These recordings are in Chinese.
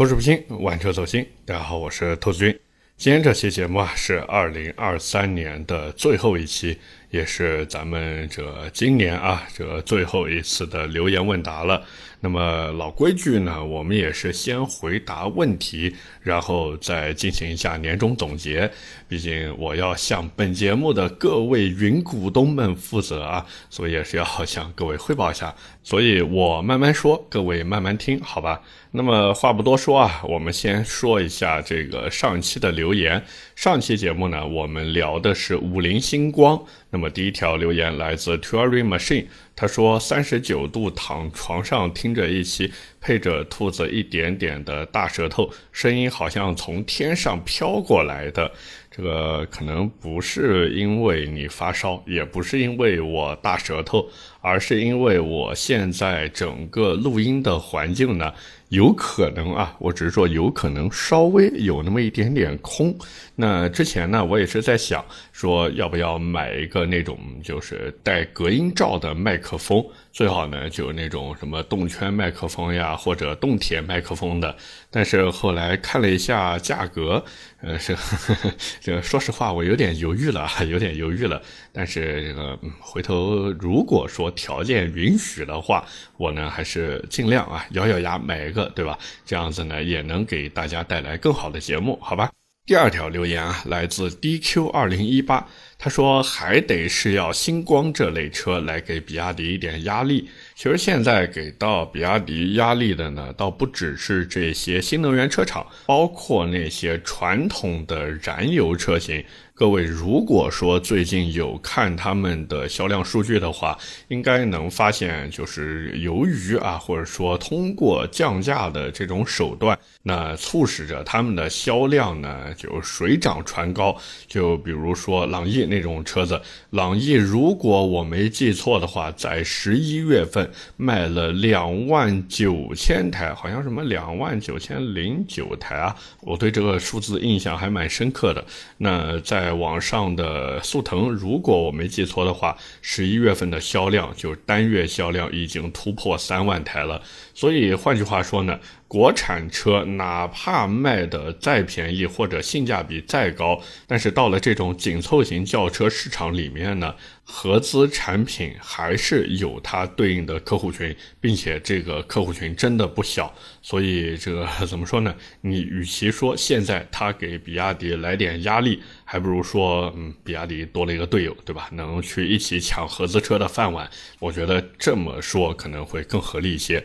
口齿不清，玩车走心。大家好，我是兔子君。今天这期节目啊，是二零二三年的最后一期，也是咱们这今年啊这最后一次的留言问答了。那么老规矩呢，我们也是先回答问题，然后再进行一下年终总结。毕竟我要向本节目的各位云股东们负责啊，所以也是要向各位汇报一下。所以我慢慢说，各位慢慢听，好吧？那么话不多说啊，我们先说一下这个上期的留言。上期节目呢，我们聊的是五菱星光。那么第一条留言来自 Turing Machine，他说三十九度躺床上听着一期，配着兔子一点点的大舌头，声音好像从天上飘过来的。这个可能不是因为你发烧，也不是因为我大舌头，而是因为我现在整个录音的环境呢。有可能啊，我只是说有可能稍微有那么一点点空。那之前呢，我也是在想说要不要买一个那种就是带隔音罩的麦克风，最好呢就那种什么动圈麦克风呀，或者动铁麦克风的。但是后来看了一下价格，呃，是 这个说实话我有点犹豫了，有点犹豫了。但是这个回头如果说条件允许的话，我呢还是尽量啊咬咬牙买一个。对吧？这样子呢，也能给大家带来更好的节目，好吧？第二条留言啊，来自 DQ 二零一八，他说还得是要星光这类车来给比亚迪一点压力。其实现在给到比亚迪压力的呢，倒不只是这些新能源车厂，包括那些传统的燃油车型。各位，如果说最近有看他们的销量数据的话，应该能发现，就是由于啊，或者说通过降价的这种手段，那促使着他们的销量呢就水涨船高。就比如说朗逸那种车子，朗逸如果我没记错的话，在十一月份卖了两万九千台，好像什么两万九千零九台啊，我对这个数字印象还蛮深刻的。那在网上的速腾，如果我没记错的话，十一月份的销量就单月销量已经突破三万台了。所以换句话说呢，国产车哪怕卖的再便宜或者性价比再高，但是到了这种紧凑型轿车市场里面呢。合资产品还是有它对应的客户群，并且这个客户群真的不小，所以这个怎么说呢？你与其说现在他给比亚迪来点压力，还不如说，嗯，比亚迪多了一个队友，对吧？能去一起抢合资车的饭碗，我觉得这么说可能会更合理一些。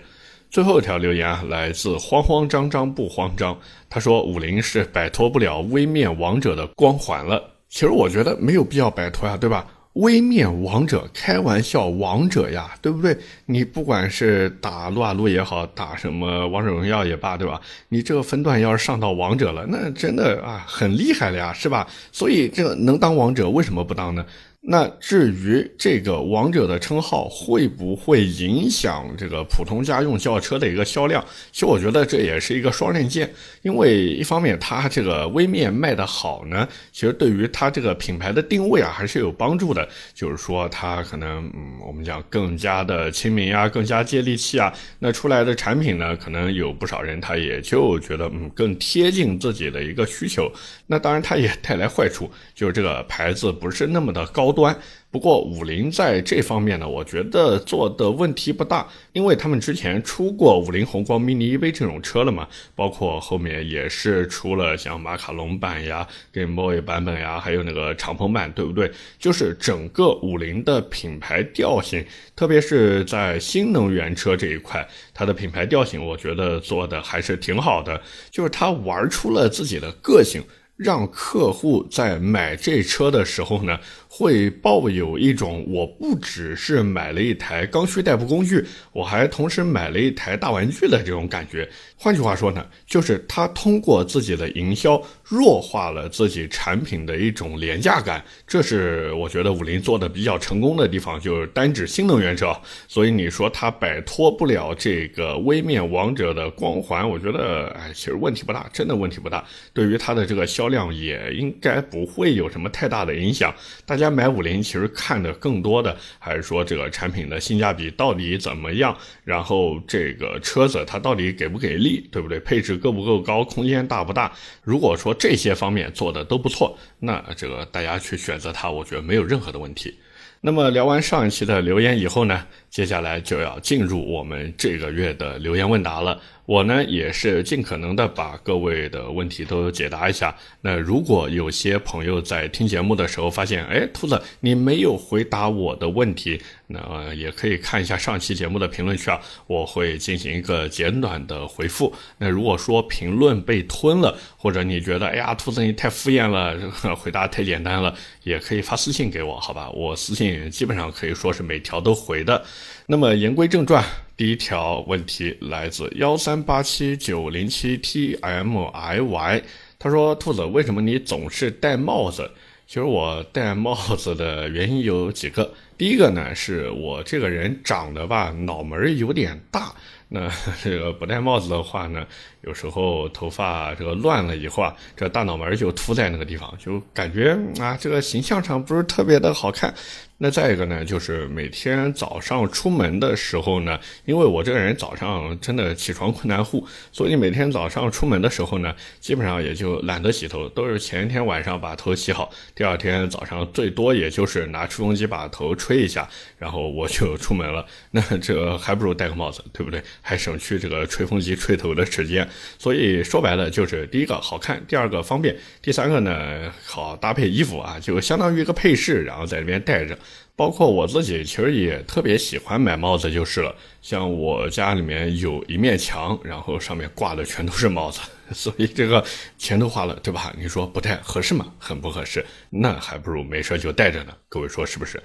最后一条留言啊，来自慌慌张张不慌张，他说五菱是摆脱不了微面王者的光环了。其实我觉得没有必要摆脱呀，对吧？微面王者，开玩笑，王者呀，对不对？你不管是打撸啊撸也好，打什么王者荣耀也罢，对吧？你这个分段要是上到王者了，那真的啊，很厉害了呀，是吧？所以这个能当王者，为什么不当呢？那至于这个王者的称号会不会影响这个普通家用轿车的一个销量？其实我觉得这也是一个双刃剑，因为一方面它这个微面卖的好呢，其实对于它这个品牌的定位啊还是有帮助的。就是说它可能嗯，我们讲更加的亲民啊，更加接地气啊。那出来的产品呢，可能有不少人他也就觉得嗯，更贴近自己的一个需求。那当然它也带来坏处，就是这个牌子不是那么的高。端。不过五菱在这方面呢，我觉得做的问题不大，因为他们之前出过五菱宏光 mini EV 这种车了嘛，包括后面也是出了像马卡龙版呀、Game Boy 版本呀，还有那个敞篷版，对不对？就是整个五菱的品牌调性，特别是在新能源车这一块，它的品牌调性，我觉得做的还是挺好的，就是它玩出了自己的个性。让客户在买这车的时候呢，会抱有一种我不只是买了一台刚需代步工具，我还同时买了一台大玩具的这种感觉。换句话说呢，就是他通过自己的营销弱化了自己产品的一种廉价感，这是我觉得五菱做的比较成功的地方，就是单指新能源车。所以你说它摆脱不了这个微面王者的光环，我觉得哎，其实问题不大，真的问题不大。对于它的这个销量也应该不会有什么太大的影响。大家买五菱其实看的更多的还是说这个产品的性价比到底怎么样，然后这个车子它到底给不给力，对不对？配置够不够高，空间大不大？如果说这些方面做的都不错，那这个大家去选择它，我觉得没有任何的问题。那么聊完上一期的留言以后呢，接下来就要进入我们这个月的留言问答了。我呢也是尽可能的把各位的问题都解答一下。那如果有些朋友在听节目的时候发现，哎，兔子你没有回答我的问题，那也可以看一下上期节目的评论区啊，我会进行一个简短的回复。那如果说评论被吞了，或者你觉得哎呀，兔子你太敷衍了，回答太简单了，也可以发私信给我，好吧？我私信基本上可以说是每条都回的。那么言归正传。第一条问题来自幺三八七九零七 T M I Y，他说：“兔子，为什么你总是戴帽子？其实我戴帽子的原因有几个。第一个呢，是我这个人长得吧，脑门有点大。那这个不戴帽子的话呢，有时候头发这个乱了以后啊，这大脑门就凸在那个地方，就感觉啊，这个形象上不是特别的好看。”那再一个呢，就是每天早上出门的时候呢，因为我这个人早上真的起床困难户，所以每天早上出门的时候呢，基本上也就懒得洗头，都是前一天晚上把头洗好，第二天早上最多也就是拿吹风机把头吹一下，然后我就出门了。那这还不如戴个帽子，对不对？还省去这个吹风机吹头的时间。所以说白了，就是第一个好看，第二个方便，第三个呢好搭配衣服啊，就相当于一个配饰，然后在里边戴着。包括我自己，其实也特别喜欢买帽子就是了。像我家里面有一面墙，然后上面挂的全都是帽子，所以这个钱都花了，对吧？你说不太合适吗？很不合适。那还不如没事就戴着呢。各位说是不是？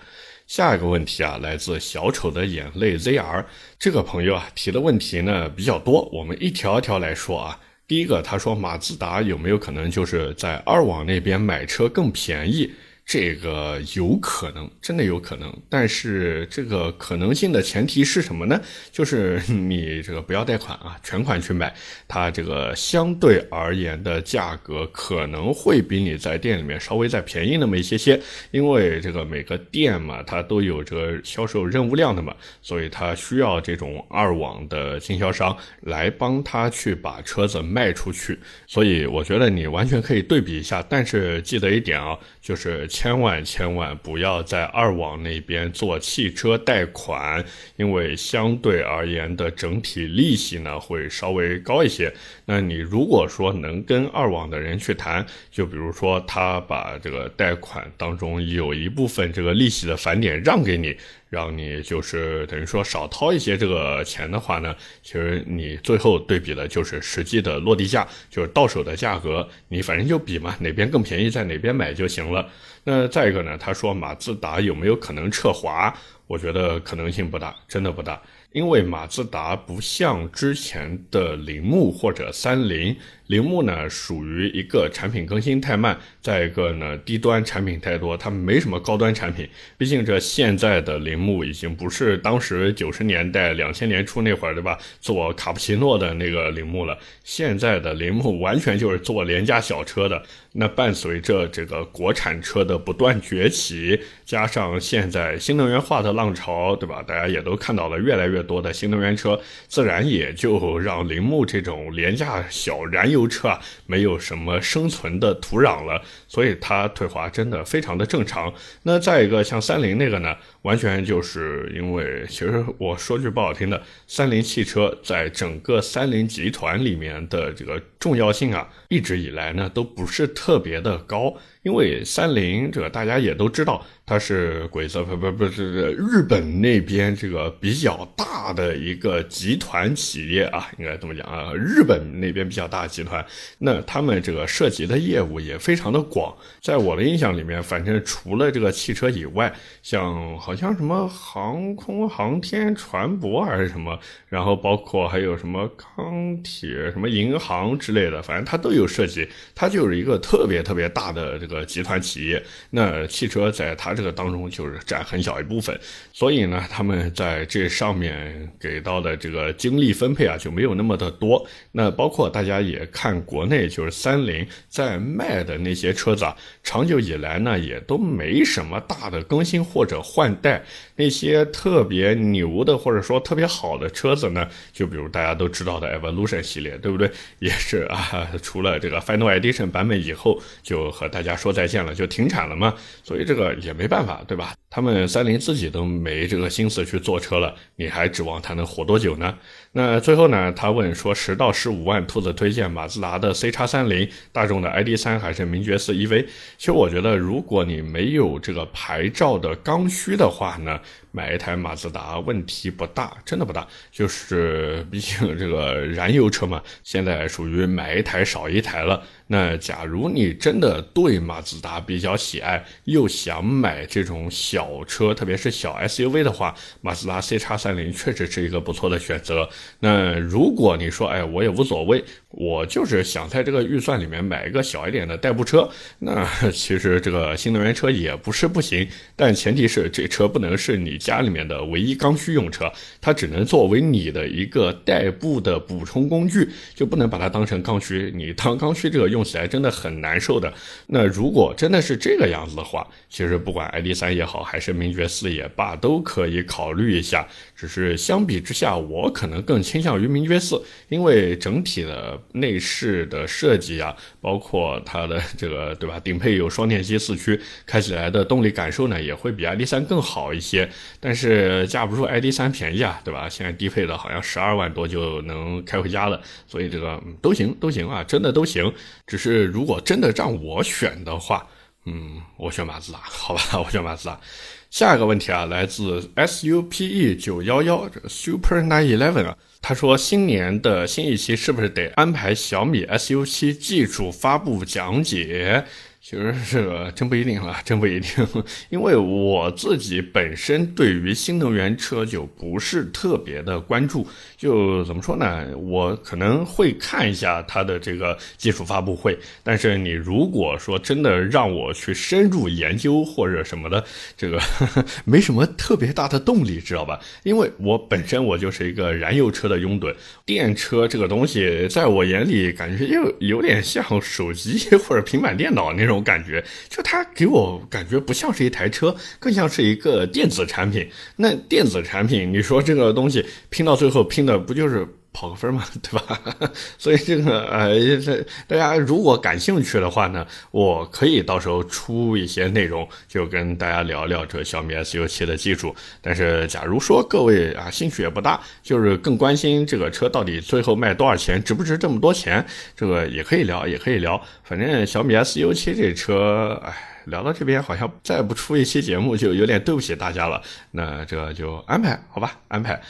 下一个问题啊，来自小丑的眼泪 ZR 这个朋友啊提的问题呢比较多，我们一条一条来说啊。第一个，他说马自达有没有可能就是在二网那边买车更便宜？这个有可能，真的有可能，但是这个可能性的前提是什么呢？就是 你这个不要贷款啊，全款去买，它这个相对而言的价格可能会比你在店里面稍微再便宜那么一些些，因为这个每个店嘛，它都有这个销售任务量的嘛，所以它需要这种二网的经销商来帮他去把车子卖出去，所以我觉得你完全可以对比一下，但是记得一点啊，就是。千万千万不要在二网那边做汽车贷款，因为相对而言的整体利息呢会稍微高一些。那你如果说能跟二网的人去谈，就比如说他把这个贷款当中有一部分这个利息的返点让给你。让你就是等于说少掏一些这个钱的话呢，其实你最后对比的就是实际的落地价，就是到手的价格，你反正就比嘛，哪边更便宜在哪边买就行了。那再一个呢，他说马自达有没有可能撤华？我觉得可能性不大，真的不大。因为马自达不像之前的铃木或者三菱，铃木呢属于一个产品更新太慢，再一个呢低端产品太多，它没什么高端产品。毕竟这现在的铃木已经不是当时九十年代、两千年初那会儿对吧？做卡布奇诺的那个铃木了。现在的铃木完全就是做廉价小车的。那伴随着这个国产车的不断崛起，加上现在新能源化的浪潮，对吧？大家也都看到了越来越多的新能源车，自然也就让铃木这种廉价小燃油车啊，没有什么生存的土壤了，所以它退化真的非常的正常。那再一个像三菱那个呢，完全就是因为，其实我说句不好听的，三菱汽车在整个三菱集团里面的这个重要性啊，一直以来呢都不是。特别的高，因为三菱这个大家也都知道。它是鬼子不不不是日本那边这个比较大的一个集团企业啊，应该这么讲啊？日本那边比较大的集团，那他们这个涉及的业务也非常的广。在我的印象里面，反正除了这个汽车以外，像好像什么航空航天船舶还是什么，然后包括还有什么钢铁、什么银行之类的，反正它都有涉及。它就是一个特别特别大的这。个集团企业，那汽车在它这个当中就是占很小一部分，所以呢，他们在这上面给到的这个精力分配啊就没有那么的多。那包括大家也看国内就是三菱在卖的那些车子啊，长久以来呢也都没什么大的更新或者换代，那些特别牛的或者说特别好的车子呢，就比如大家都知道的 Evolution 系列，对不对？也是啊，除了这个 Final Edition 版本以后，就和大家说再见了，就停产了嘛。所以这个也没办法，对吧？他们三菱自己都没这个心思去做车了，你还指望他能活多久呢？那最后呢，他问说十到十五万，兔子推荐马自达的 C 叉三零、大众的 ID 三还是名爵四 EV？其实我觉得，如果你没有这个牌照的刚需的话呢，买一台马自达问题不大，真的不大。就是毕竟这个燃油车嘛，现在属于买一台少一台了。那假如你真的对马自达比较喜爱，又想买这种小车，特别是小 SUV 的话，马自达 C 叉三零确实是一个不错的选择。那如果你说，哎，我也无所谓，我就是想在这个预算里面买一个小一点的代步车，那 其实这个新能源车也不是不行，但前提是这车不能是你家里面的唯一刚需用车，它只能作为你的一个代步的补充工具，就不能把它当成刚需。你当刚需这个用。起来真的很难受的。那如果真的是这个样子的话，其实不管 ID 三也好，还是名爵四也罢，都可以考虑一下。只是相比之下，我可能更倾向于名爵四，因为整体的内饰的设计啊，包括它的 这个对吧，顶配有双电机四驱，开起来的动力感受呢，也会比 ID 三更好一些。但是架不住 ID 三便宜啊，对吧？现在低配的好像十二万多就能开回家了，所以这个都行都行啊，真的都行。只是如果真的让我选的话，嗯，我选马自达，好吧，我选马自达。下一个问题啊，来自 SUPE 九幺幺 Super Nine Eleven 啊，他说新年的新一期是不是得安排小米 SU 七技术发布讲解？其实这个真不一定了，真不一定，因为我自己本身对于新能源车就不是特别的关注，就怎么说呢？我可能会看一下它的这个技术发布会，但是你如果说真的让我去深入研究或者什么的，这个 没什么特别大的动力，知道吧？因为我本身我就是一个燃油车的拥趸，电车这个东西在我眼里感觉又有点像手机或者平板电脑那种。这种感觉，就它给我感觉不像是一台车，更像是一个电子产品。那电子产品，你说这个东西拼到最后拼的不就是？跑个分嘛，对吧？所以这个呃，这大家如果感兴趣的话呢，我可以到时候出一些内容，就跟大家聊聊这小米 SU7 的技术。但是，假如说各位啊兴趣也不大，就是更关心这个车到底最后卖多少钱，值不值这么多钱，这个也可以聊，也可以聊。反正小米 SU7 这车，哎，聊到这边好像再不出一期节目就有点对不起大家了。那这就安排好吧，安排。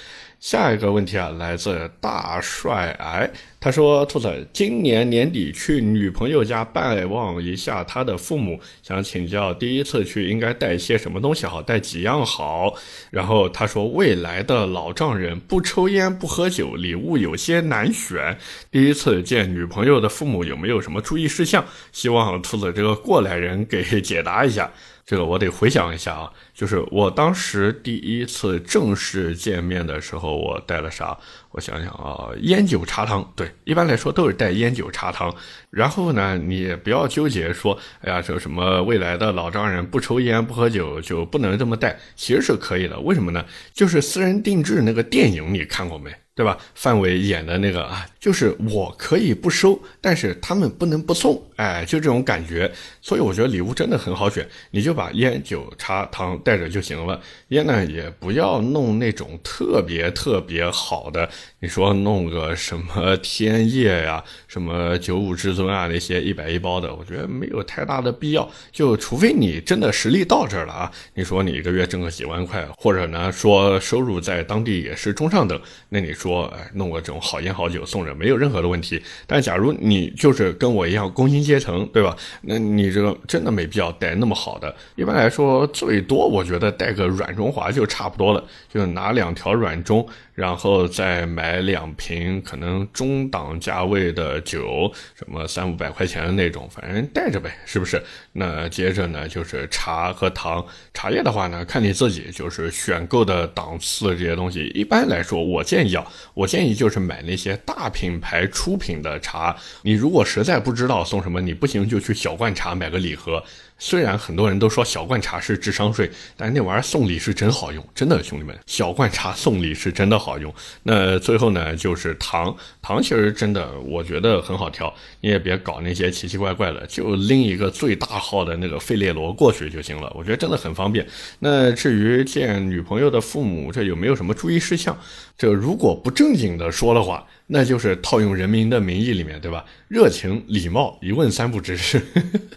下一个问题啊，来自大帅癌，他说：“兔子，今年年底去女朋友家拜望一下她的父母，想请教第一次去应该带些什么东西好，带几样好。”然后他说：“未来的老丈人不抽烟不喝酒，礼物有些难选。第一次见女朋友的父母有没有什么注意事项？希望兔子这个过来人给解答一下。”这个我得回想一下啊，就是我当时第一次正式见面的时候，我带了啥？我想想啊，烟酒茶汤，对，一般来说都是带烟酒茶汤。然后呢，你也不要纠结说，哎呀，这什么未来的老丈人不抽烟不喝酒就不能这么带，其实是可以的。为什么呢？就是私人定制那个电影你看过没？对吧？范伟演的那个啊，就是我可以不收，但是他们不能不送，哎，就这种感觉。所以我觉得礼物真的很好选，你就把烟酒茶汤带带着就行了。烟呢，也不要弄那种特别特别好的，你说弄个什么天叶呀、什么九五至尊啊那些一百一包的，我觉得没有太大的必要。就除非你真的实力到这儿了啊，你说你一个月挣个几万块，或者呢说收入在当地也是中上等，那你说。弄个这种好烟好酒送人，没有任何的问题。但假如你就是跟我一样工薪阶层，对吧？那你这个真的没必要带那么好的。一般来说，最多我我觉得带个软中华就差不多了，就拿两条软中，然后再买两瓶可能中档价位的酒，什么三五百块钱的那种，反正带着呗，是不是？那接着呢，就是茶和糖。茶叶的话呢，看你自己，就是选购的档次这些东西。一般来说，我建议啊，我建议就是买那些大品牌出品的茶。你如果实在不知道送什么，你不行就去小罐茶买个礼盒。虽然很多人都说小罐茶是智商税，但那玩意儿送礼是真好用，真的兄弟们，小罐茶送礼是真的好用。那最后呢，就是糖，糖其实真的我觉得很好挑，你也别搞那些奇奇怪怪的，就拎一个最大号的那个费列罗过去就行了，我觉得真的很方便。那至于见女朋友的父母，这有没有什么注意事项？这如果不正经的说的话。那就是套用《人民的名义》里面，对吧？热情、礼貌、一问三不知。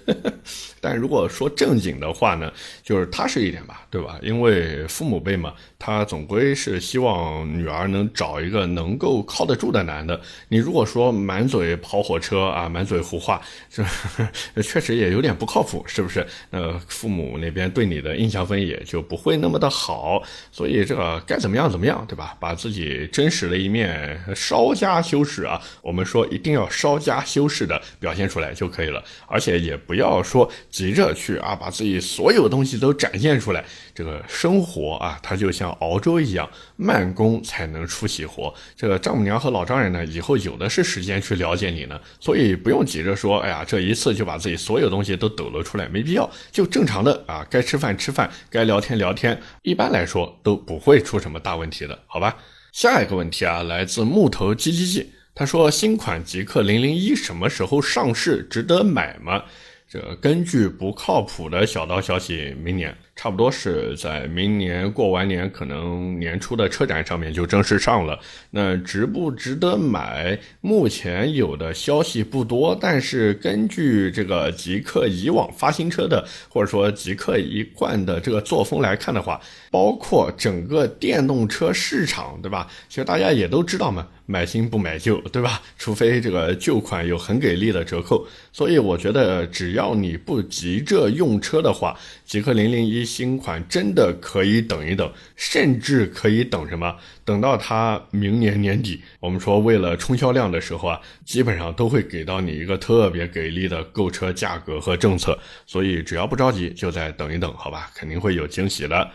但如果说正经的话呢，就是踏实一点吧，对吧？因为父母辈嘛，他总归是希望女儿能找一个能够靠得住的男的。你如果说满嘴跑火车啊，满嘴胡话，这 确实也有点不靠谱，是不是？那父母那边对你的印象分也就不会那么的好。所以这个该怎么样怎么样，对吧？把自己自己真实的一面稍。加修饰啊，我们说一定要稍加修饰的表现出来就可以了，而且也不要说急着去啊，把自己所有东西都展现出来。这个生活啊，它就像熬粥一样，慢工才能出细活。这个丈母娘和老丈人呢，以后有的是时间去了解你呢，所以不用急着说，哎呀，这一次就把自己所有东西都抖了出来，没必要，就正常的啊，该吃饭吃饭，该聊天聊天，一般来说都不会出什么大问题的，好吧？下一个问题啊，来自木头叽叽叽，他说新款极氪零零一什么时候上市？值得买吗？这根据不靠谱的小道消息，明年。差不多是在明年过完年，可能年初的车展上面就正式上了。那值不值得买？目前有的消息不多，但是根据这个极客以往发新车的，或者说极客一贯的这个作风来看的话，包括整个电动车市场，对吧？其实大家也都知道嘛，买新不买旧，对吧？除非这个旧款有很给力的折扣。所以我觉得，只要你不急着用车的话，极客零零一。新款真的可以等一等，甚至可以等什么？等到它明年年底，我们说为了冲销量的时候啊，基本上都会给到你一个特别给力的购车价格和政策。所以只要不着急，就再等一等，好吧？肯定会有惊喜的。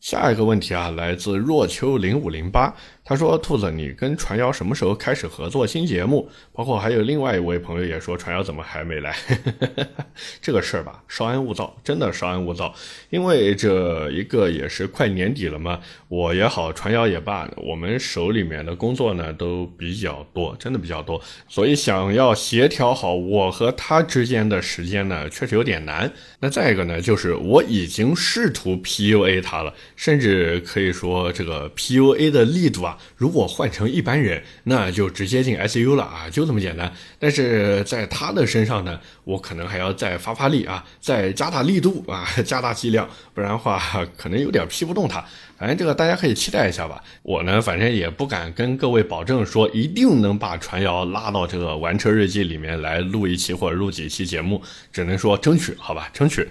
下一个问题啊，来自若秋零五零八。他说：“兔子，你跟传谣什么时候开始合作新节目？包括还有另外一位朋友也说，传谣怎么还没来？这个事儿吧，稍安勿躁，真的稍安勿躁。因为这一个也是快年底了嘛，我也好，传谣也罢，我们手里面的工作呢都比较多，真的比较多，所以想要协调好我和他之间的时间呢，确实有点难。那再一个呢，就是我已经试图 PUA 他了，甚至可以说这个 PUA 的力度啊。”如果换成一般人，那就直接进 ICU 了啊，就这么简单。但是在他的身上呢，我可能还要再发发力啊，再加大力度啊，加大剂量，不然的话可能有点批不动他。反正这个大家可以期待一下吧。我呢，反正也不敢跟各位保证说一定能把传谣拉到这个玩车日记里面来录一期或者录几期节目，只能说争取，好吧，争取。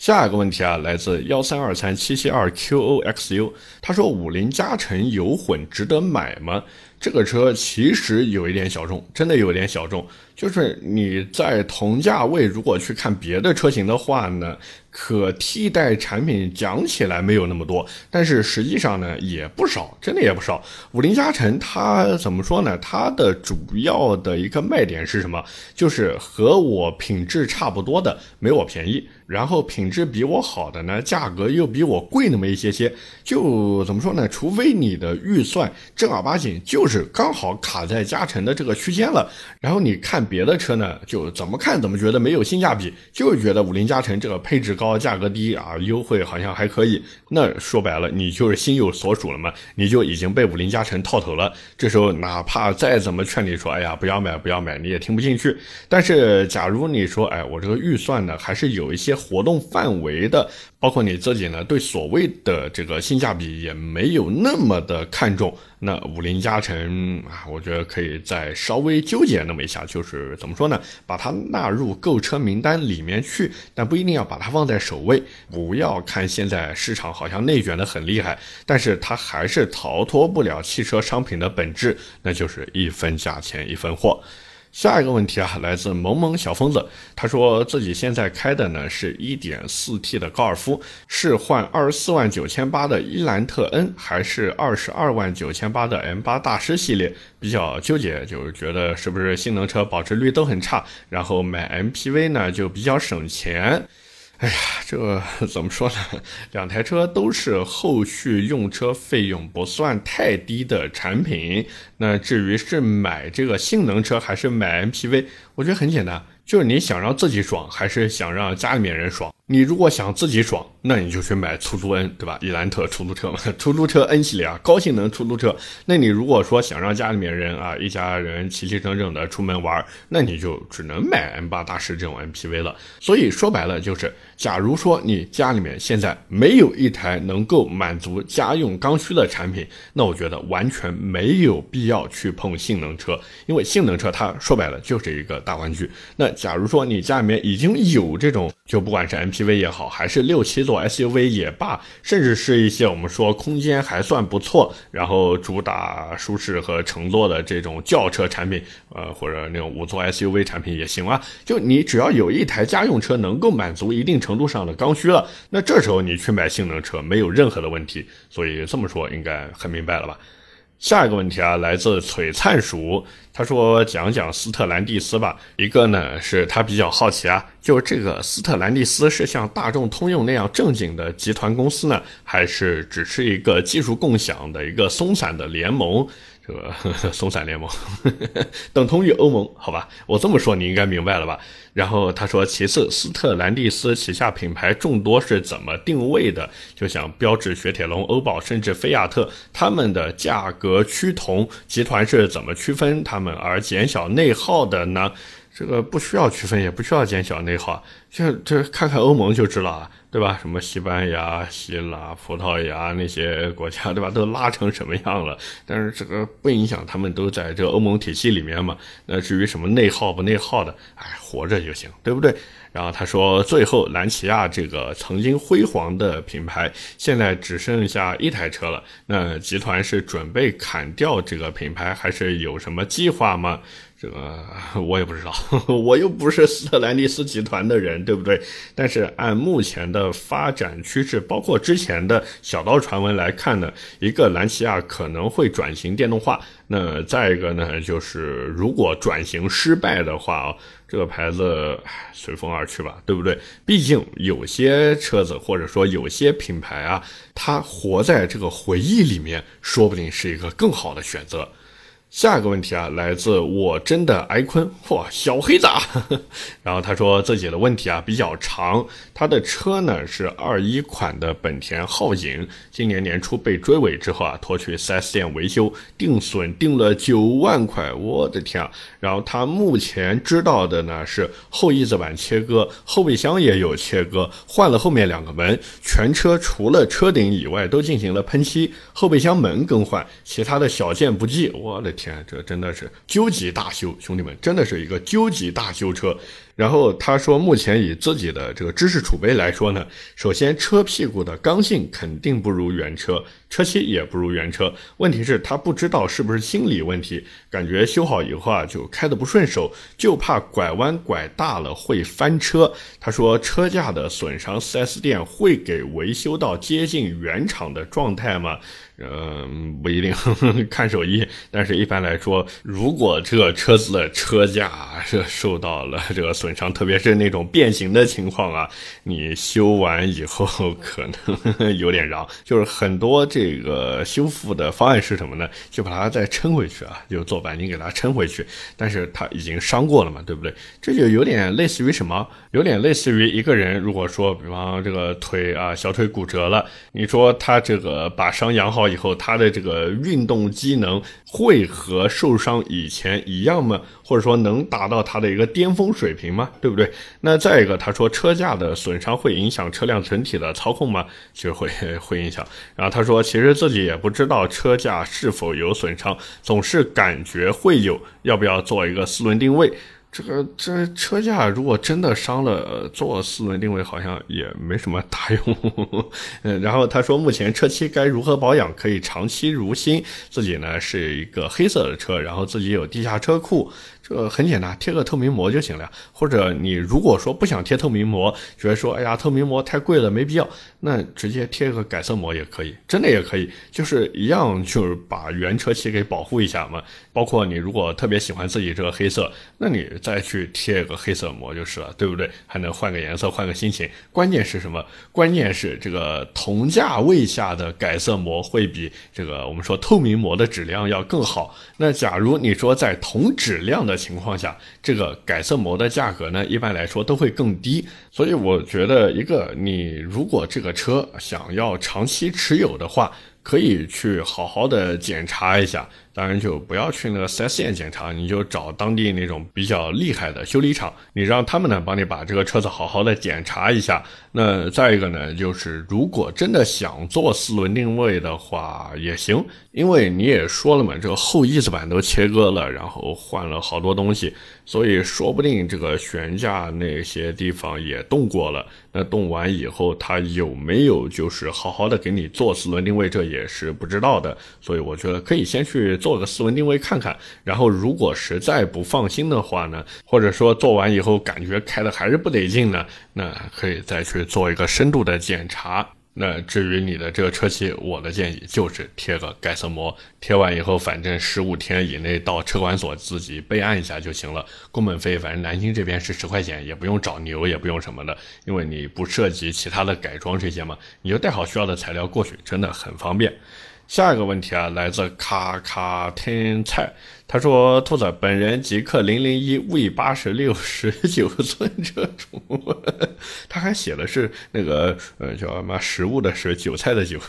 下一个问题啊，来自幺三二三七七二 QOXU，他说五菱加成油混值得买吗？这个车其实有一点小众，真的有点小众。就是你在同价位如果去看别的车型的话呢，可替代产品讲起来没有那么多，但是实际上呢也不少，真的也不少。五菱加成它怎么说呢？它的主要的一个卖点是什么？就是和我品质差不多的没我便宜，然后品质比我好的呢，价格又比我贵那么一些些。就怎么说呢？除非你的预算正儿八经就是刚好卡在加成的这个区间了，然后你看。别的车呢，就怎么看怎么觉得没有性价比，就觉得五菱加成这个配置高、价格低啊，优惠好像还可以。那说白了，你就是心有所属了嘛，你就已经被五菱加成套头了。这时候哪怕再怎么劝你说，哎呀，不要买，不要买，你也听不进去。但是假如你说，哎，我这个预算呢，还是有一些活动范围的，包括你自己呢，对所谓的这个性价比也没有那么的看重。那五菱加成啊，我觉得可以再稍微纠结那么一下，就是是怎么说呢？把它纳入购车名单里面去，但不一定要把它放在首位。不要看现在市场好像内卷的很厉害，但是它还是逃脱不了汽车商品的本质，那就是一分价钱一分货。下一个问题啊，来自萌萌小疯子，他说自己现在开的呢是一点四 T 的高尔夫，是换二十四万九千八的伊兰特 N，还是二十二万九千八的 M 八大师系列？比较纠结，就是觉得是不是性能车保值率都很差，然后买 MPV 呢就比较省钱。哎呀，这怎么说呢？两台车都是后续用车费用不算太低的产品。那至于是买这个性能车还是买 MPV，我觉得很简单，就是你想让自己爽，还是想让家里面人爽。你如果想自己爽，那你就去买出租 N，对吧？伊兰特出租车嘛，出租车 N 系列啊，高性能出租车。那你如果说想让家里面人啊，一家人齐齐整整的出门玩，那你就只能买 M8 大师这种 MPV 了。所以说白了就是，假如说你家里面现在没有一台能够满足家用刚需的产品，那我觉得完全没有必要去碰性能车，因为性能车它说白了就是一个大玩具。那假如说你家里面已经有这种，就不管是 MP。V 也好，还是六七座 SUV 也罢，甚至是一些我们说空间还算不错，然后主打舒适和乘坐的这种轿车产品，呃，或者那种五座 SUV 产品也行啊。就你只要有一台家用车能够满足一定程度上的刚需了，那这时候你去买性能车没有任何的问题。所以这么说应该很明白了吧？下一个问题啊，来自璀璨鼠，他说讲讲斯特兰蒂斯吧。一个呢是他比较好奇啊，就这个斯特兰蒂斯是像大众通用那样正经的集团公司呢，还是只是一个技术共享的一个松散的联盟？这个 松散联盟等同于欧盟，好吧？我这么说你应该明白了吧？然后他说，其次，斯特兰蒂斯旗下品牌众多是怎么定位的？就像标致、雪铁龙、欧宝，甚至菲亚特，他们的价格趋同，集团是怎么区分他们而减小内耗的呢？这个不需要区分，也不需要减小内耗，就这看看欧盟就知道了。对吧？什么西班牙、希腊、葡萄牙那些国家，对吧？都拉成什么样了？但是这个不影响他们都在这个欧盟体系里面嘛。那至于什么内耗不内耗的，哎，活着就行，对不对？然后他说，最后兰奇亚这个曾经辉煌的品牌，现在只剩下一台车了。那集团是准备砍掉这个品牌，还是有什么计划吗？这个我也不知道，我又不是斯特兰蒂斯集团的人，对不对？但是按目前的发展趋势，包括之前的小道传闻来看呢，一个兰奇亚可能会转型电动化。那再一个呢，就是如果转型失败的话啊，这个牌子随风而去吧，对不对？毕竟有些车子或者说有些品牌啊，它活在这个回忆里面，说不定是一个更好的选择。下一个问题啊，来自我真的艾坤，嚯，小黑子啊！然后他说自己的问题啊比较长，他的车呢是二一款的本田皓影，今年年初被追尾之后啊，拖去 4S 店维修，定损定了九万块，我的天啊！然后他目前知道的呢是后翼子板切割，后备箱也有切割，换了后面两个门，全车除了车顶以外都进行了喷漆，后备箱门更换，其他的小件不计，我的。天，这真的是究极大修，兄弟们，真的是一个究极大修车。然后他说，目前以自己的这个知识储备来说呢，首先车屁股的刚性肯定不如原车，车漆也不如原车。问题是，他不知道是不是心理问题，感觉修好以后啊就开得不顺手，就怕拐弯拐大了会翻车。他说，车架的损伤，4S 店会给维修到接近原厂的状态吗？嗯，不一定，看手艺。但是一般来说，如果这个车子的车架是受到了这个损，伤，特别是那种变形的情况啊，你修完以后可能 有点让，就是很多这个修复的方案是什么呢？就把它再撑回去啊，就做钣金给它撑回去，但是它已经伤过了嘛，对不对？这就有点类似于什么？有点类似于一个人，如果说比方这个腿啊小腿骨折了，你说他这个把伤养好以后，他的这个运动机能会和受伤以前一样吗？或者说能达到他的一个巅峰水平吗？对不对？那再一个，他说车架的损伤会影响车辆整体的操控吗？其实会会影响。然后他说，其实自己也不知道车架是否有损伤，总是感觉会有，要不要做一个四轮定位？这个这车架如果真的伤了，做四轮定位好像也没什么大用。嗯，然后他说目前车漆该如何保养可以长期如新？自己呢是一个黑色的车，然后自己有地下车库。这很简单，贴个透明膜就行了。或者你如果说不想贴透明膜，觉得说哎呀透明膜太贵了没必要，那直接贴个改色膜也可以，真的也可以，就是一样，就是把原车漆给保护一下嘛。包括你如果特别喜欢自己这个黑色，那你再去贴个黑色膜就是了，对不对？还能换个颜色，换个心情。关键是什么？关键是这个同价位下的改色膜会比这个我们说透明膜的质量要更好。那假如你说在同质量的情况下，这个改色膜的价格呢，一般来说都会更低。所以我觉得，一个你如果这个车想要长期持有的话，可以去好好的检查一下。当然就不要去那个四 S 店检查，你就找当地那种比较厉害的修理厂，你让他们呢帮你把这个车子好好的检查一下。那再一个呢，就是如果真的想做四轮定位的话也行，因为你也说了嘛，这个后翼子板都切割了，然后换了好多东西，所以说不定这个悬架那些地方也动过了。那动完以后，它有没有就是好好的给你做四轮定位，这也是不知道的。所以我觉得可以先去。做个四轮定位看看，然后如果实在不放心的话呢，或者说做完以后感觉开的还是不得劲呢，那可以再去做一个深度的检查。那至于你的这个车漆，我的建议就是贴个改色膜，贴完以后反正十五天以内到车管所自己备案一下就行了。工本费反正南京这边是十块钱，也不用找牛，也不用什么的，因为你不涉及其他的改装这些嘛，你就带好需要的材料过去，真的很方便。下一个问题啊，来自卡卡天菜。他说：“兔子本人极客零零一 V 八十六十九寸车主，他还写的是那个呃叫什么食物的是韭菜的韭。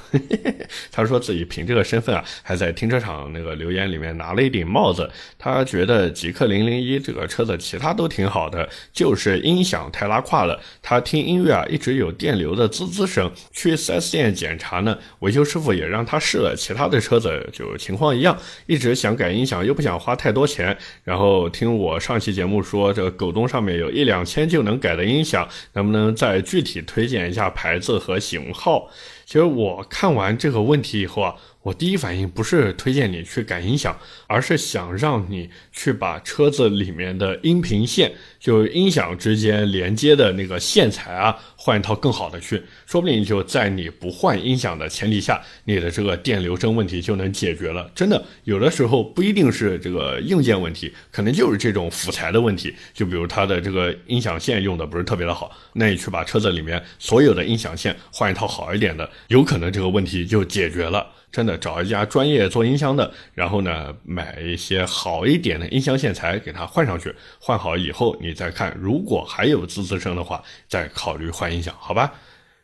他说自己凭这个身份啊，还在停车场那个留言里面拿了一顶帽子。他觉得极客零零一这个车子其他都挺好的，就是音响太拉胯了。他听音乐啊一直有电流的滋滋声。去 4S 店检查呢，维修师傅也让他试了其他的车子，就情况一样，一直想改音响又不想。”想花太多钱，然后听我上期节目说，这个狗东上面有一两千就能改的音响，能不能再具体推荐一下牌子和型号？其实我看完这个问题以后啊。我第一反应不是推荐你去改音响，而是想让你去把车子里面的音频线，就音响之间连接的那个线材啊，换一套更好的去，说不定就在你不换音响的前提下，你的这个电流声问题就能解决了。真的，有的时候不一定是这个硬件问题，可能就是这种辅材的问题。就比如它的这个音响线用的不是特别的好，那你去把车子里面所有的音响线换一套好一点的，有可能这个问题就解决了。真的找一家专业做音箱的，然后呢，买一些好一点的音箱线材给它换上去，换好以后你再看，如果还有滋滋声的话，再考虑换音响，好吧？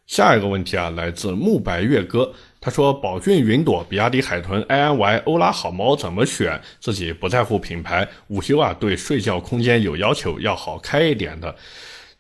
下一个问题啊，来自慕白月歌，他说：宝骏云朵、比亚迪海豚、iNY、欧拉好猫怎么选？自己不在乎品牌，午休啊对睡觉空间有要求，要好开一点的，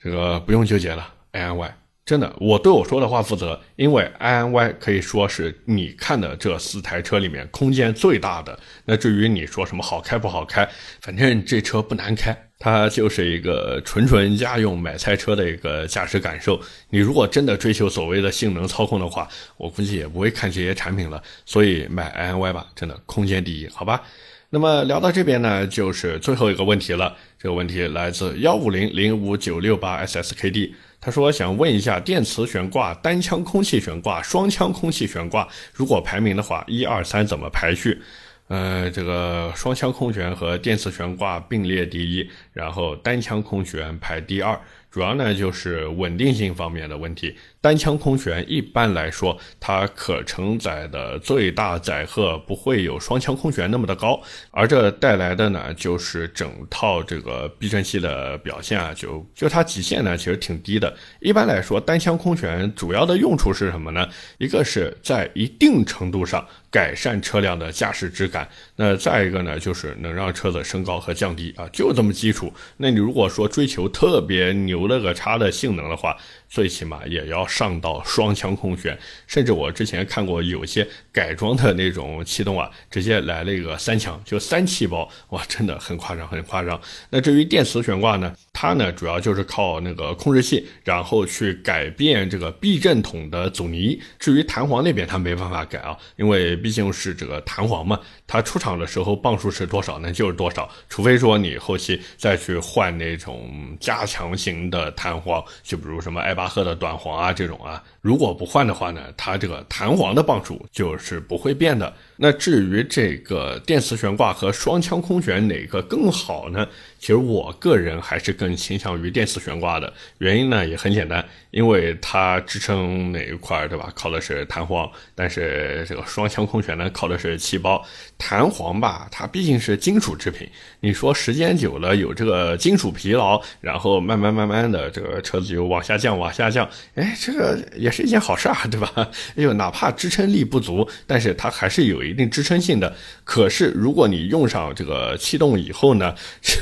这个不用纠结了，iNY。真的，我对我说的话负责，因为 i n y 可以说是你看的这四台车里面空间最大的。那至于你说什么好开不好开，反正这车不难开，它就是一个纯纯家用买菜车的一个驾驶感受。你如果真的追求所谓的性能操控的话，我估计也不会看这些产品了。所以买 i n y 吧，真的空间第一，好吧？那么聊到这边呢，就是最后一个问题了。这个问题来自幺五零零五九六八 s s k d。他说：“想问一下，电磁悬挂、单腔空气悬挂、双腔空气悬挂，如果排名的话，一二三怎么排序？呃，这个双腔空悬和电磁悬挂并列第一，然后单腔空悬排第二。主要呢就是稳定性方面的问题。单枪空悬一般来说，它可承载的最大载荷不会有双枪空悬那么的高，而这带来的呢，就是整套这个避震器的表现啊，就就它极限呢其实挺低的。一般来说，单枪空悬主要的用处是什么呢？一个是在一定程度上。改善车辆的驾驶质感，那再一个呢，就是能让车子升高和降低啊，就这么基础。那你如果说追求特别牛了个叉的性能的话，最起码也要上到双腔空悬，甚至我之前看过有些改装的那种气动啊，直接来了一个三腔，就三气包，哇，真的很夸张，很夸张。那至于电磁悬挂呢，它呢主要就是靠那个控制器，然后去改变这个避震筒的阻尼。至于弹簧那边，它没办法改啊，因为毕竟是这个弹簧嘛，它出厂的时候磅数是多少，那就是多少，除非说你后期再去换那种加强型的弹簧，就比如什么艾。巴赫的短簧啊，这种啊，如果不换的话呢，它这个弹簧的磅数就是不会变的。那至于这个电磁悬挂和双腔空悬哪个更好呢？其实我个人还是更更倾向于电磁悬挂的。原因呢也很简单，因为它支撑哪一块，对吧？靠的是弹簧，但是这个双腔空悬呢，靠的是气包。弹簧吧，它毕竟是金属制品，你说时间久了有这个金属疲劳，然后慢慢慢慢的这个车子就往下降，往下降，哎，这个也是一件好事啊，对吧？哎呦，哪怕支撑力不足，但是它还是有。一定支撑性的，可是如果你用上这个气动以后呢，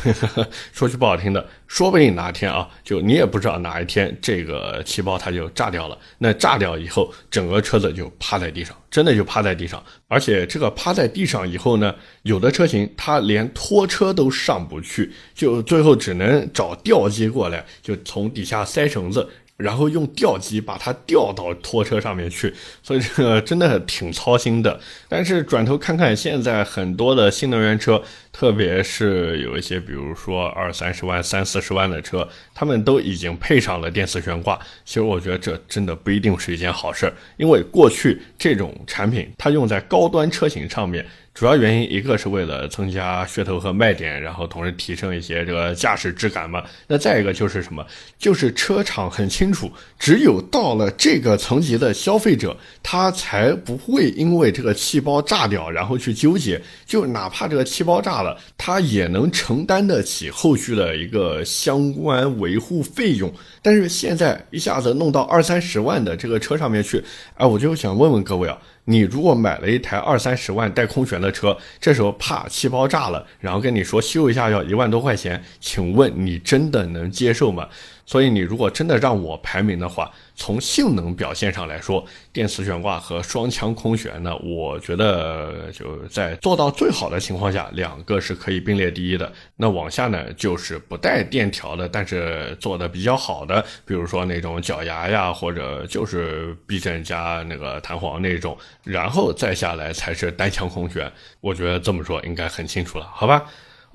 说句不好听的，说不定哪天啊，就你也不知道哪一天这个气包它就炸掉了。那炸掉以后，整个车子就趴在地上，真的就趴在地上。而且这个趴在地上以后呢，有的车型它连拖车都上不去，就最后只能找吊机过来，就从底下塞绳子。然后用吊机把它吊到拖车上面去，所以这个真的挺操心的。但是转头看看现在很多的新能源车，特别是有一些，比如说二三十万、三四十万的车，他们都已经配上了电磁悬挂。其实我觉得这真的不一定是一件好事儿，因为过去这种产品它用在高端车型上面。主要原因一个是为了增加噱头和卖点，然后同时提升一些这个驾驶质感嘛。那再一个就是什么？就是车厂很清楚，只有到了这个层级的消费者，他才不会因为这个气包炸掉然后去纠结。就哪怕这个气包炸了，他也能承担得起后续的一个相关维护费用。但是现在一下子弄到二三十万的这个车上面去，哎，我就想问问各位啊。你如果买了一台二三十万带空悬的车，这时候怕气包炸了，然后跟你说修一下要一万多块钱，请问你真的能接受吗？所以你如果真的让我排名的话，从性能表现上来说，电磁悬挂和双腔空悬呢，我觉得就在做到最好的情况下，两个是可以并列第一的。那往下呢，就是不带电调的，但是做的比较好的，比如说那种脚牙呀，或者就是避震加那个弹簧那种，然后再下来才是单腔空悬。我觉得这么说应该很清楚了，好吧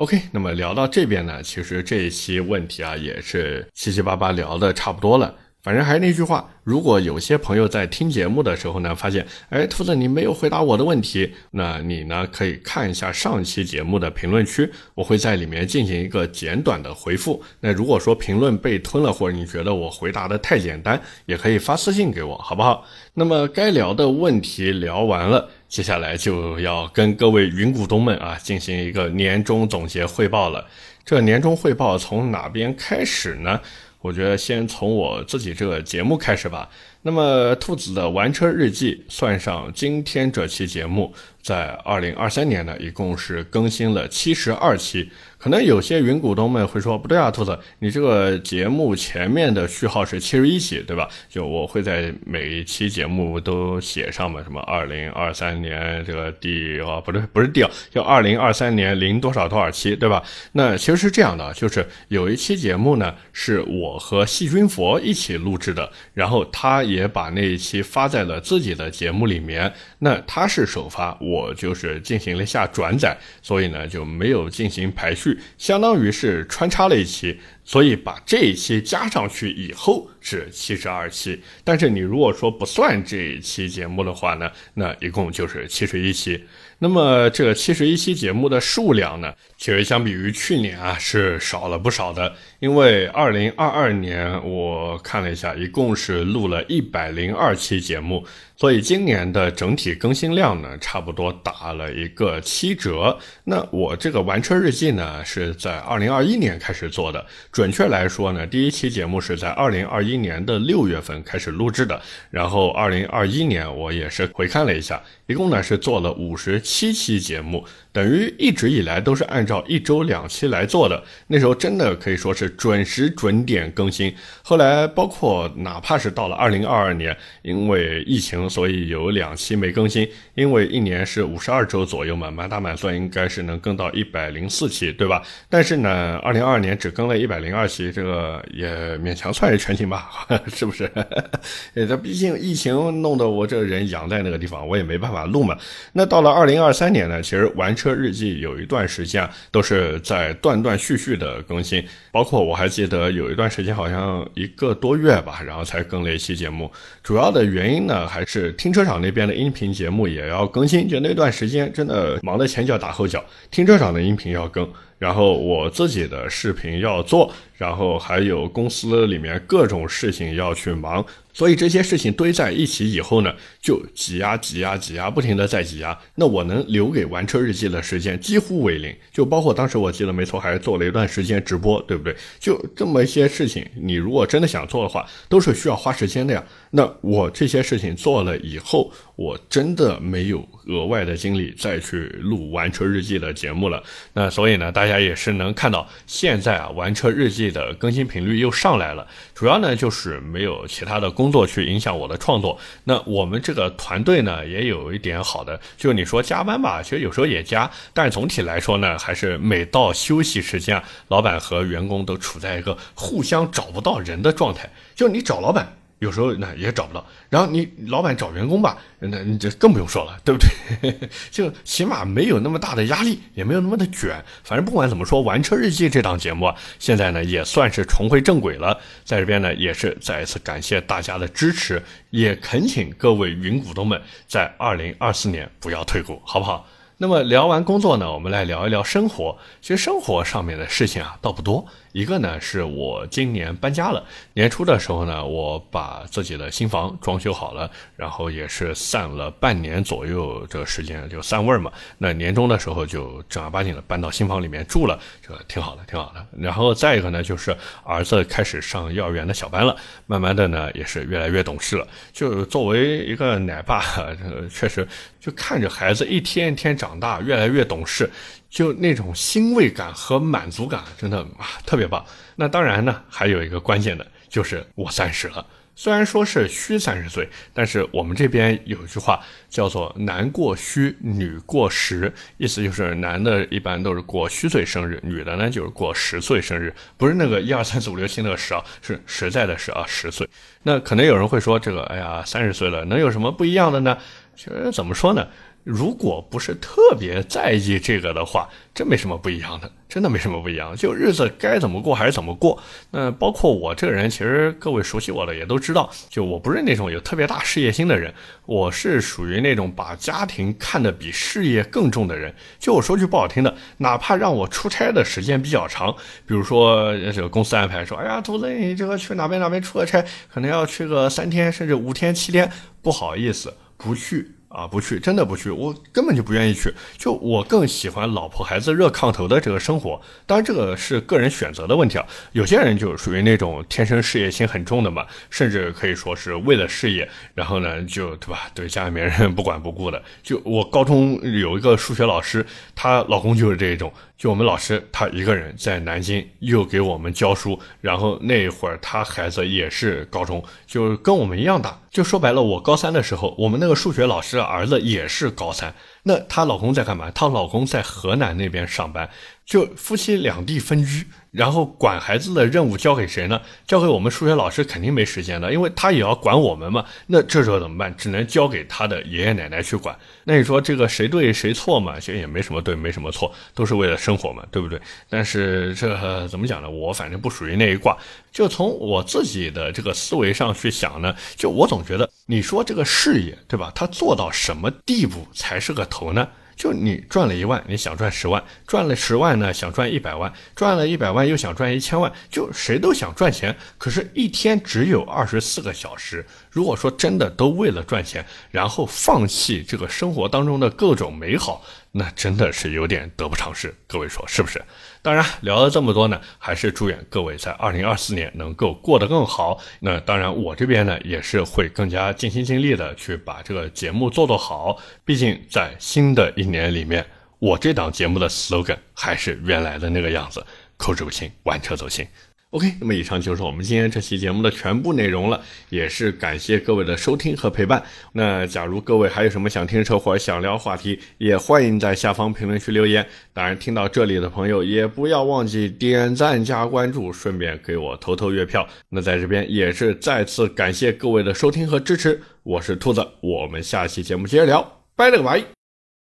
？OK，那么聊到这边呢，其实这一期问题啊也是七七八八聊的差不多了。反正还是那句话，如果有些朋友在听节目的时候呢，发现，哎，兔子你没有回答我的问题，那你呢可以看一下上期节目的评论区，我会在里面进行一个简短的回复。那如果说评论被吞了，或者你觉得我回答的太简单，也可以发私信给我，好不好？那么该聊的问题聊完了。接下来就要跟各位云股东们啊进行一个年终总结汇报了。这年终汇报从哪边开始呢？我觉得先从我自己这个节目开始吧。那么兔子的玩车日记算上今天这期节目，在二零二三年呢，一共是更新了七十二期。可能有些云股东们会说，不对啊，兔子，你这个节目前面的序号是七十一期，对吧？就我会在每一期节目都写上嘛，什么二零二三年这个第哦，不对，不是第，就二零二三年零多少多少期，对吧？那其实是这样的，就是有一期节目呢，是我和细菌佛一起录制的，然后他也把那一期发在了自己的节目里面。那他是首发，我就是进行了一下转载，所以呢就没有进行排序。相当于是穿插了一期。所以把这一期加上去以后是七十二期。但是你如果说不算这一期节目的话呢，那一共就是七十一期。那么这七十一期节目的数量呢，其实相比于去年啊是少了不少的。因为二零二二年我看了一下，一共是录了一百零二期节目，所以今年的整体更新量呢，差不多打了一个七折。那我这个玩车日记呢，是在二零二一年开始做的，准确来说呢，第一期节目是在二零二一年的六月份开始录制的，然后二零二一年我也是回看了一下，一共呢是做了五十。七期节目。等于一直以来都是按照一周两期来做的，那时候真的可以说是准时准点更新。后来包括哪怕是到了二零二二年，因为疫情，所以有两期没更新。因为一年是五十二周左右嘛，满打满算应该是能更到一百零四期，对吧？但是呢，二零二二年只更了一百零二期，这个也勉强算是全勤吧，是不是？这毕竟疫情弄得我这人养在那个地方，我也没办法录嘛。那到了二零二三年呢，其实玩。车日记有一段时间啊都是在断断续续的更新，包括我还记得有一段时间好像一个多月吧，然后才更了一期节目。主要的原因呢，还是停车场那边的音频节目也要更新，就那段时间真的忙得前脚打后脚，停车场的音频要更。然后我自己的视频要做，然后还有公司里面各种事情要去忙，所以这些事情堆在一起以后呢，就挤压挤压挤压，不停的在挤压。那我能留给玩车日记的时间几乎为零，就包括当时我记得没错，还做了一段时间直播，对不对？就这么一些事情，你如果真的想做的话，都是需要花时间的呀。那我这些事情做了以后，我真的没有额外的精力再去录玩车日记的节目了。那所以呢，大家也是能看到，现在啊，玩车日记的更新频率又上来了。主要呢就是没有其他的工作去影响我的创作。那我们这个团队呢，也有一点好的，就你说加班吧，其实有时候也加，但是总体来说呢，还是每到休息时间，老板和员工都处在一个互相找不到人的状态。就你找老板。有时候那也找不到，然后你老板找员工吧，那你这更不用说了，对不对？就起码没有那么大的压力，也没有那么的卷。反正不管怎么说，《玩车日记》这档节目啊，现在呢也算是重回正轨了。在这边呢，也是再一次感谢大家的支持，也恳请各位云股东们在二零二四年不要退股，好不好？那么聊完工作呢，我们来聊一聊生活。其实生活上面的事情啊，倒不多。一个呢是我今年搬家了，年初的时候呢，我把自己的新房装修好了，然后也是散了半年左右这个时间就散味儿嘛。那年终的时候就正儿八经的搬到新房里面住了，这挺好的，挺好的。然后再一个呢，就是儿子开始上幼儿园的小班了，慢慢的呢也是越来越懂事了。就作为一个奶爸，确实就看着孩子一天一天长长大，越来越懂事。就那种欣慰感和满足感，真的啊特别棒。那当然呢，还有一个关键的，就是我三十了。虽然说是虚三十岁，但是我们这边有一句话叫做“男过虚，女过实”，意思就是男的一般都是过虚岁生日，女的呢就是过实岁生日，不是那个一二三四五六七那个十啊，是实在的十啊，十岁。那可能有人会说，这个哎呀，三十岁了，能有什么不一样的呢？其实怎么说呢？如果不是特别在意这个的话，真没什么不一样的，真的没什么不一样。就日子该怎么过还是怎么过。那包括我这个人，其实各位熟悉我的也都知道，就我不是那种有特别大事业心的人，我是属于那种把家庭看得比事业更重的人。就我说句不好听的，哪怕让我出差的时间比较长，比如说这个公司安排说，哎呀，兔子你这个去哪边哪边出个差，可能要去个三天甚至五天七天，不好意思，不去。啊，不去，真的不去，我根本就不愿意去。就我更喜欢老婆孩子热炕头的这个生活。当然，这个是个人选择的问题啊。有些人就属于那种天生事业心很重的嘛，甚至可以说是为了事业，然后呢，就对吧，对家里面人 不管不顾的。就我高中有一个数学老师，她老公就是这种。就我们老师他一个人在南京又给我们教书，然后那会儿他孩子也是高中，就跟我们一样大。就说白了，我高三的时候，我们那个数学老师儿子也是高三。那她老公在干嘛？她老公在河南那边上班，就夫妻两地分居。然后管孩子的任务交给谁呢？交给我们数学老师肯定没时间的，因为他也要管我们嘛。那这时候怎么办？只能交给他的爷爷奶奶去管。那你说这个谁对谁错嘛？其实也没什么对，没什么错，都是为了生活嘛，对不对？但是这怎么讲呢？我反正不属于那一挂。就从我自己的这个思维上去想呢，就我总觉得，你说这个事业对吧？他做到什么地步才是个头呢？就你赚了一万，你想赚十万；赚了十万呢，想赚一百万；赚了一百万又想赚一千万。就谁都想赚钱，可是，一天只有二十四个小时。如果说真的都为了赚钱，然后放弃这个生活当中的各种美好。那真的是有点得不偿失，各位说是不是？当然聊了这么多呢，还是祝愿各位在二零二四年能够过得更好。那当然，我这边呢也是会更加尽心尽力的去把这个节目做做好。毕竟在新的一年里面，我这档节目的 slogan 还是原来的那个样子：口齿不清，玩车走心。OK，那么以上就是我们今天这期节目的全部内容了，也是感谢各位的收听和陪伴。那假如各位还有什么想听车或者想聊话题，也欢迎在下方评论区留言。当然，听到这里的朋友也不要忘记点赞加关注，顺便给我投投月票。那在这边也是再次感谢各位的收听和支持。我是兔子，我们下期节目接着聊，拜了个拜。